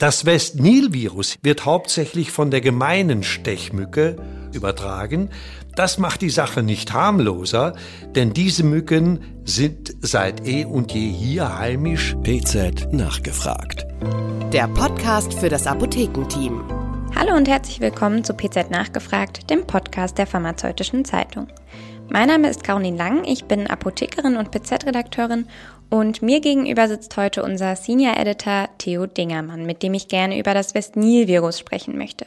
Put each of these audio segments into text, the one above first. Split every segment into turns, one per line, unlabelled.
Das West-Nil-Virus wird hauptsächlich von der gemeinen Stechmücke übertragen. Das macht die Sache nicht harmloser, denn diese Mücken sind seit eh und je hier heimisch.
PZ nachgefragt.
Der Podcast für das Apothekenteam.
Hallo und herzlich willkommen zu PZ Nachgefragt, dem Podcast der Pharmazeutischen Zeitung. Mein Name ist Caroline Lang, ich bin Apothekerin und PZ-Redakteurin und mir gegenüber sitzt heute unser Senior Editor Theo Dingermann, mit dem ich gerne über das West-Nil-Virus sprechen möchte.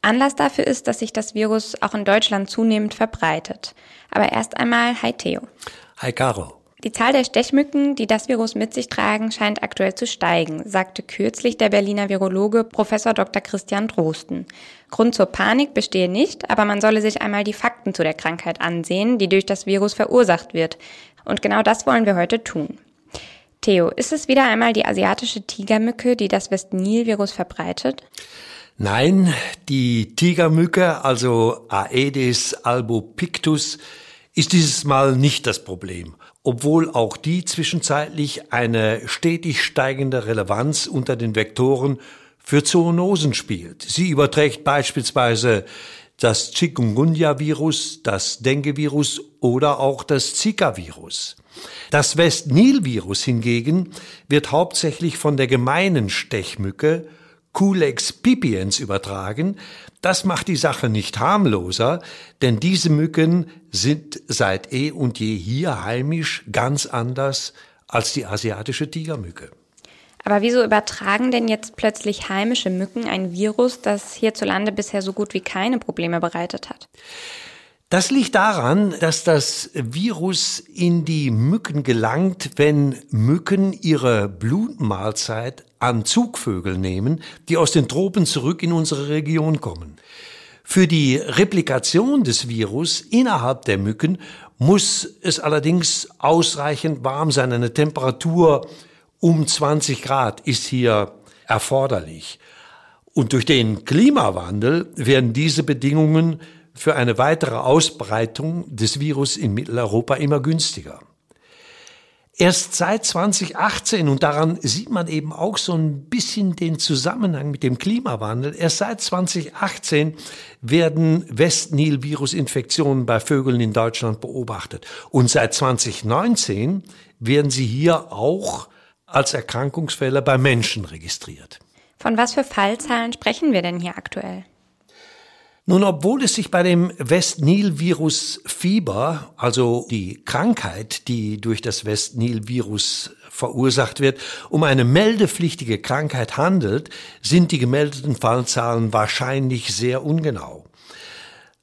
Anlass dafür ist, dass sich das Virus auch in Deutschland zunehmend verbreitet. Aber erst einmal, hi Theo.
Hi Caro.
Die Zahl der Stechmücken, die das Virus mit sich tragen, scheint aktuell zu steigen, sagte kürzlich der Berliner Virologe Professor Dr. Christian Drosten. Grund zur Panik bestehe nicht, aber man solle sich einmal die Fakten zu der Krankheit ansehen, die durch das Virus verursacht wird. Und genau das wollen wir heute tun. Theo, ist es wieder einmal die asiatische Tigermücke, die das West-Nil-Virus verbreitet?
Nein, die Tigermücke, also Aedes albopictus, ist dieses Mal nicht das Problem, obwohl auch die zwischenzeitlich eine stetig steigende Relevanz unter den Vektoren für Zoonosen spielt. Sie überträgt beispielsweise das Chikungunya-Virus, das Dengue-Virus oder auch das Zika-Virus. Das West-Nil-Virus hingegen wird hauptsächlich von der gemeinen Stechmücke Culex pipiens übertragen. Das macht die Sache nicht harmloser, denn diese Mücken sind seit eh und je hier heimisch ganz anders als die asiatische Tigermücke.
Aber wieso übertragen denn jetzt plötzlich heimische Mücken ein Virus, das hierzulande bisher so gut wie keine Probleme bereitet hat?
Das liegt daran, dass das Virus in die Mücken gelangt, wenn Mücken ihre Blutmahlzeit an Zugvögel nehmen, die aus den Tropen zurück in unsere Region kommen. Für die Replikation des Virus innerhalb der Mücken muss es allerdings ausreichend warm sein. Eine Temperatur um 20 Grad ist hier erforderlich. Und durch den Klimawandel werden diese Bedingungen für eine weitere Ausbreitung des Virus in Mitteleuropa immer günstiger. Erst seit 2018, und daran sieht man eben auch so ein bisschen den Zusammenhang mit dem Klimawandel, erst seit 2018 werden West-Nil-Virus-Infektionen bei Vögeln in Deutschland beobachtet. Und seit 2019 werden sie hier auch als Erkrankungsfälle bei Menschen registriert.
Von was für Fallzahlen sprechen wir denn hier aktuell?
Nun, obwohl es sich bei dem West-Nil-Virus Fieber, also die Krankheit, die durch das West-Nil-Virus verursacht wird, um eine meldepflichtige Krankheit handelt, sind die gemeldeten Fallzahlen wahrscheinlich sehr ungenau.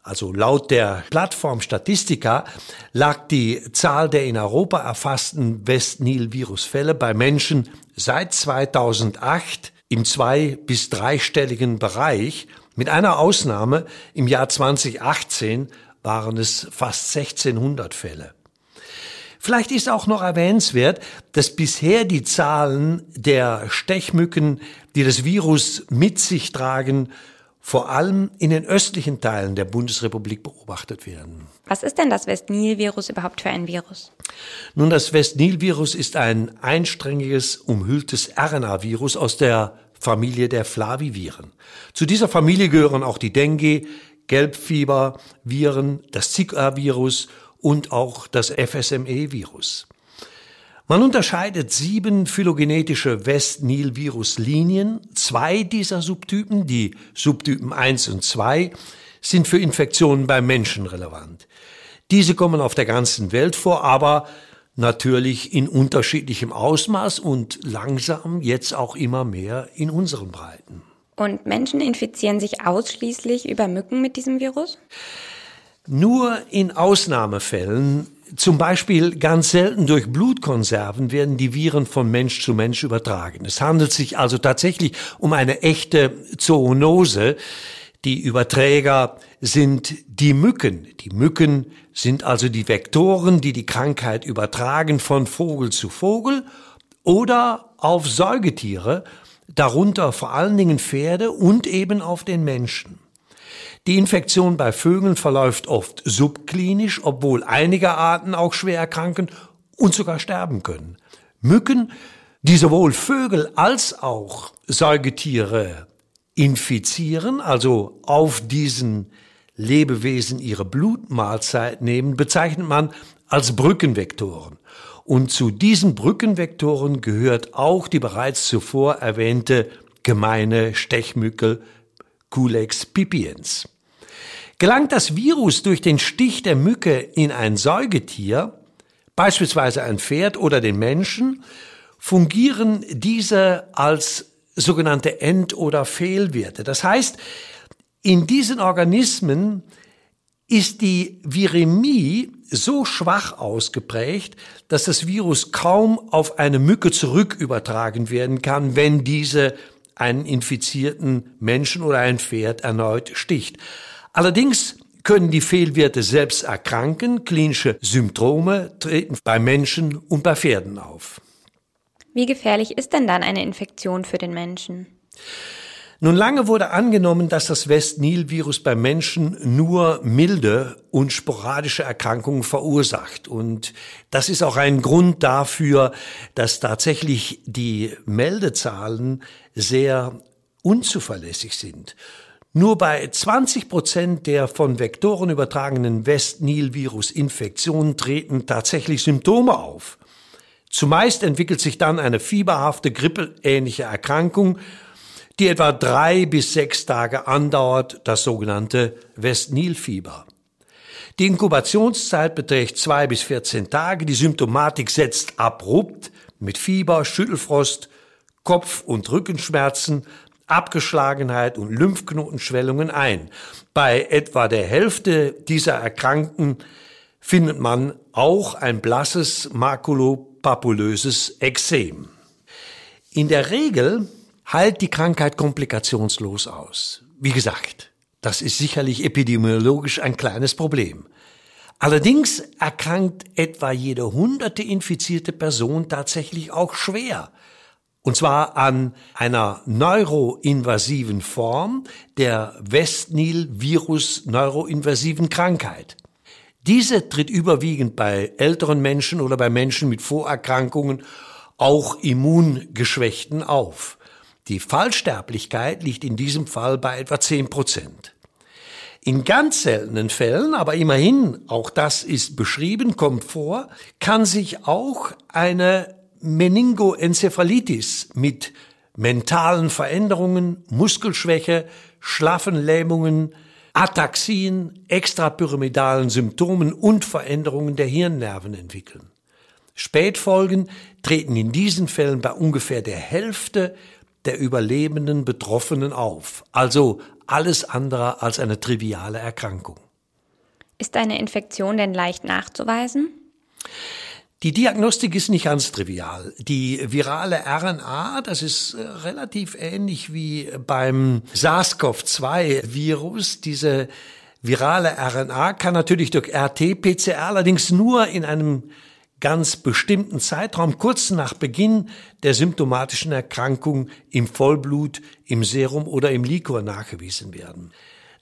Also laut der Plattform Statistica lag die Zahl der in Europa erfassten West-Nil-Virus-Fälle bei Menschen seit 2008 im zwei- bis dreistelligen Bereich mit einer Ausnahme, im Jahr 2018 waren es fast 1600 Fälle. Vielleicht ist auch noch erwähnenswert, dass bisher die Zahlen der Stechmücken, die das Virus mit sich tragen, vor allem in den östlichen Teilen der Bundesrepublik beobachtet werden.
Was ist denn das West-Nil-Virus überhaupt für ein Virus?
Nun, das West-Nil-Virus ist ein einsträngiges, umhülltes RNA-Virus aus der Familie der Flaviviren. Zu dieser Familie gehören auch die Dengue, Gelbfieberviren, das Zika-Virus und auch das FSME-Virus. Man unterscheidet sieben phylogenetische West-Nil-Virus-Linien. Zwei dieser Subtypen, die Subtypen 1 und 2, sind für Infektionen beim Menschen relevant. Diese kommen auf der ganzen Welt vor, aber natürlich in unterschiedlichem Ausmaß und langsam jetzt auch immer mehr in unseren Breiten.
Und Menschen infizieren sich ausschließlich über Mücken mit diesem Virus?
Nur in Ausnahmefällen, zum Beispiel ganz selten durch Blutkonserven, werden die Viren von Mensch zu Mensch übertragen. Es handelt sich also tatsächlich um eine echte Zoonose. Die Überträger sind die Mücken. Die Mücken sind also die Vektoren, die die Krankheit übertragen von Vogel zu Vogel oder auf Säugetiere, darunter vor allen Dingen Pferde und eben auf den Menschen. Die Infektion bei Vögeln verläuft oft subklinisch, obwohl einige Arten auch schwer erkranken und sogar sterben können. Mücken die sowohl Vögel als auch Säugetiere infizieren, also auf diesen Lebewesen ihre Blutmahlzeit nehmen, bezeichnet man als Brückenvektoren. Und zu diesen Brückenvektoren gehört auch die bereits zuvor erwähnte gemeine Stechmücke Culex pipiens. Gelangt das Virus durch den Stich der Mücke in ein Säugetier, beispielsweise ein Pferd oder den Menschen, fungieren diese als sogenannte End- oder Fehlwerte. Das heißt, in diesen Organismen ist die Viremie so schwach ausgeprägt, dass das Virus kaum auf eine Mücke zurück übertragen werden kann, wenn diese einen infizierten Menschen oder ein Pferd erneut sticht. Allerdings können die Fehlwerte selbst erkranken. Klinische Symptome treten bei Menschen und bei Pferden auf.
Wie gefährlich ist denn dann eine Infektion für den Menschen?
Nun lange wurde angenommen, dass das West-Nil-Virus bei Menschen nur milde und sporadische Erkrankungen verursacht. Und das ist auch ein Grund dafür, dass tatsächlich die Meldezahlen sehr unzuverlässig sind. Nur bei 20 Prozent der von Vektoren übertragenen West-Nil-Virus-Infektionen treten tatsächlich Symptome auf. Zumeist entwickelt sich dann eine fieberhafte, grippeähnliche Erkrankung, die etwa drei bis sechs Tage andauert, das sogenannte West-Nil-Fieber. Die Inkubationszeit beträgt zwei bis 14 Tage. Die Symptomatik setzt abrupt mit Fieber, Schüttelfrost, Kopf- und Rückenschmerzen, Abgeschlagenheit und Lymphknotenschwellungen ein. Bei etwa der Hälfte dieser Erkrankten findet man auch ein blasses makulopapulöses Ekzem. In der Regel heilt die Krankheit komplikationslos aus. Wie gesagt, das ist sicherlich epidemiologisch ein kleines Problem. Allerdings erkrankt etwa jede hunderte infizierte Person tatsächlich auch schwer. Und zwar an einer neuroinvasiven Form der Westnil-Virus-neuroinvasiven Krankheit. Diese tritt überwiegend bei älteren Menschen oder bei Menschen mit Vorerkrankungen, auch Immungeschwächten auf. Die Fallsterblichkeit liegt in diesem Fall bei etwa 10 Prozent. In ganz seltenen Fällen, aber immerhin, auch das ist beschrieben, kommt vor, kann sich auch eine Meningoenzephalitis mit mentalen Veränderungen, Muskelschwäche, schlaffen Lähmungen, Ataxien, extrapyramidalen Symptomen und Veränderungen der Hirnnerven entwickeln. Spätfolgen treten in diesen Fällen bei ungefähr der Hälfte der überlebenden Betroffenen auf. Also alles andere als eine triviale Erkrankung.
Ist eine Infektion denn leicht nachzuweisen?
Die Diagnostik ist nicht ganz trivial. Die virale RNA, das ist äh, relativ ähnlich wie beim SARS-CoV-2-Virus. Diese virale RNA kann natürlich durch RT-PCR allerdings nur in einem ganz bestimmten Zeitraum kurz nach Beginn der symptomatischen Erkrankung im Vollblut, im Serum oder im Liquor nachgewiesen werden.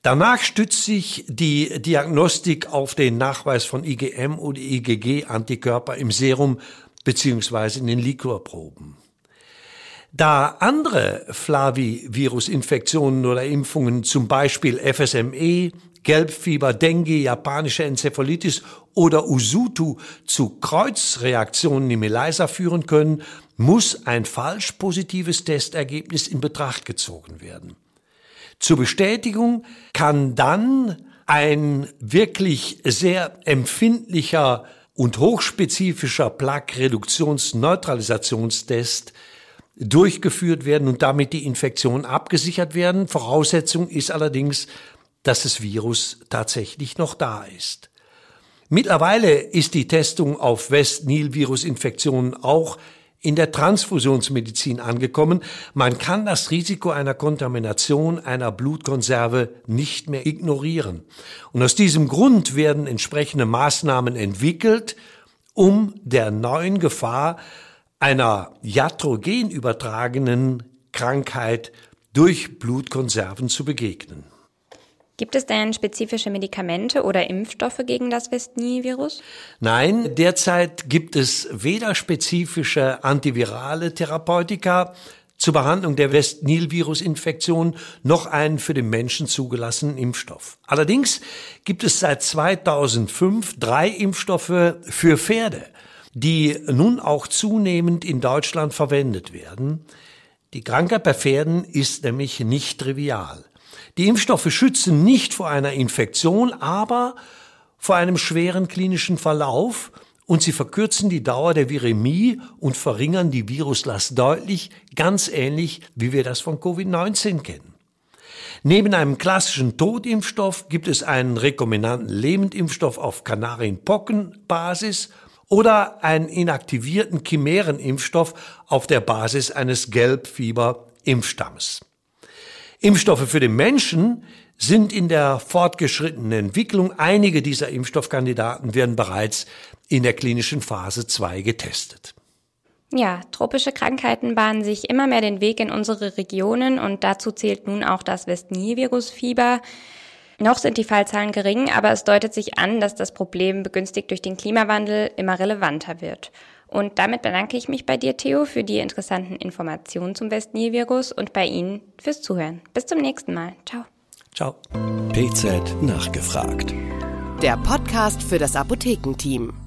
Danach stützt sich die Diagnostik auf den Nachweis von IgM oder IgG-Antikörper im Serum beziehungsweise in den Liquorproben. Da andere Flavivirus-Infektionen oder Impfungen, zum Beispiel FSME, Gelbfieber, Dengue, japanische Enzephalitis oder Usutu zu Kreuzreaktionen im ELISA führen können, muss ein falsch positives Testergebnis in Betracht gezogen werden. Zur Bestätigung kann dann ein wirklich sehr empfindlicher und hochspezifischer Plaque-Reduktions-Neutralisationstest durchgeführt werden und damit die Infektion abgesichert werden. Voraussetzung ist allerdings, dass das Virus tatsächlich noch da ist. Mittlerweile ist die Testung auf West-Nil-Virus-Infektionen auch in der Transfusionsmedizin angekommen. Man kann das Risiko einer Kontamination einer Blutkonserve nicht mehr ignorieren. Und aus diesem Grund werden entsprechende Maßnahmen entwickelt, um der neuen Gefahr einer iatrogen übertragenen Krankheit durch Blutkonserven zu begegnen.
Gibt es denn spezifische Medikamente oder Impfstoffe gegen das West-Nil-Virus?
Nein, derzeit gibt es weder spezifische antivirale Therapeutika zur Behandlung der West-Nil-Virus-Infektion noch einen für den Menschen zugelassenen Impfstoff. Allerdings gibt es seit 2005 drei Impfstoffe für Pferde, die nun auch zunehmend in Deutschland verwendet werden. Die Krankheit bei Pferden ist nämlich nicht trivial. Die Impfstoffe schützen nicht vor einer Infektion, aber vor einem schweren klinischen Verlauf und sie verkürzen die Dauer der Viremie und verringern die Viruslast deutlich, ganz ähnlich wie wir das von Covid-19 kennen. Neben einem klassischen Totimpfstoff gibt es einen rekombinanten Lebendimpfstoff auf Kanarienpockenbasis oder einen inaktivierten Chimärenimpfstoff auf der Basis eines Gelbfieber-Impfstammes. Impfstoffe für den Menschen sind in der fortgeschrittenen Entwicklung. Einige dieser Impfstoffkandidaten werden bereits in der klinischen Phase 2 getestet.
Ja, tropische Krankheiten bahnen sich immer mehr den Weg in unsere Regionen und dazu zählt nun auch das West-Nil-Virus-Fieber. Noch sind die Fallzahlen gering, aber es deutet sich an, dass das Problem begünstigt durch den Klimawandel immer relevanter wird. Und damit bedanke ich mich bei dir, Theo, für die interessanten Informationen zum West-Nil-Virus und bei Ihnen fürs Zuhören. Bis zum nächsten Mal. Ciao.
Ciao.
PZ nachgefragt.
Der Podcast für das Apothekenteam.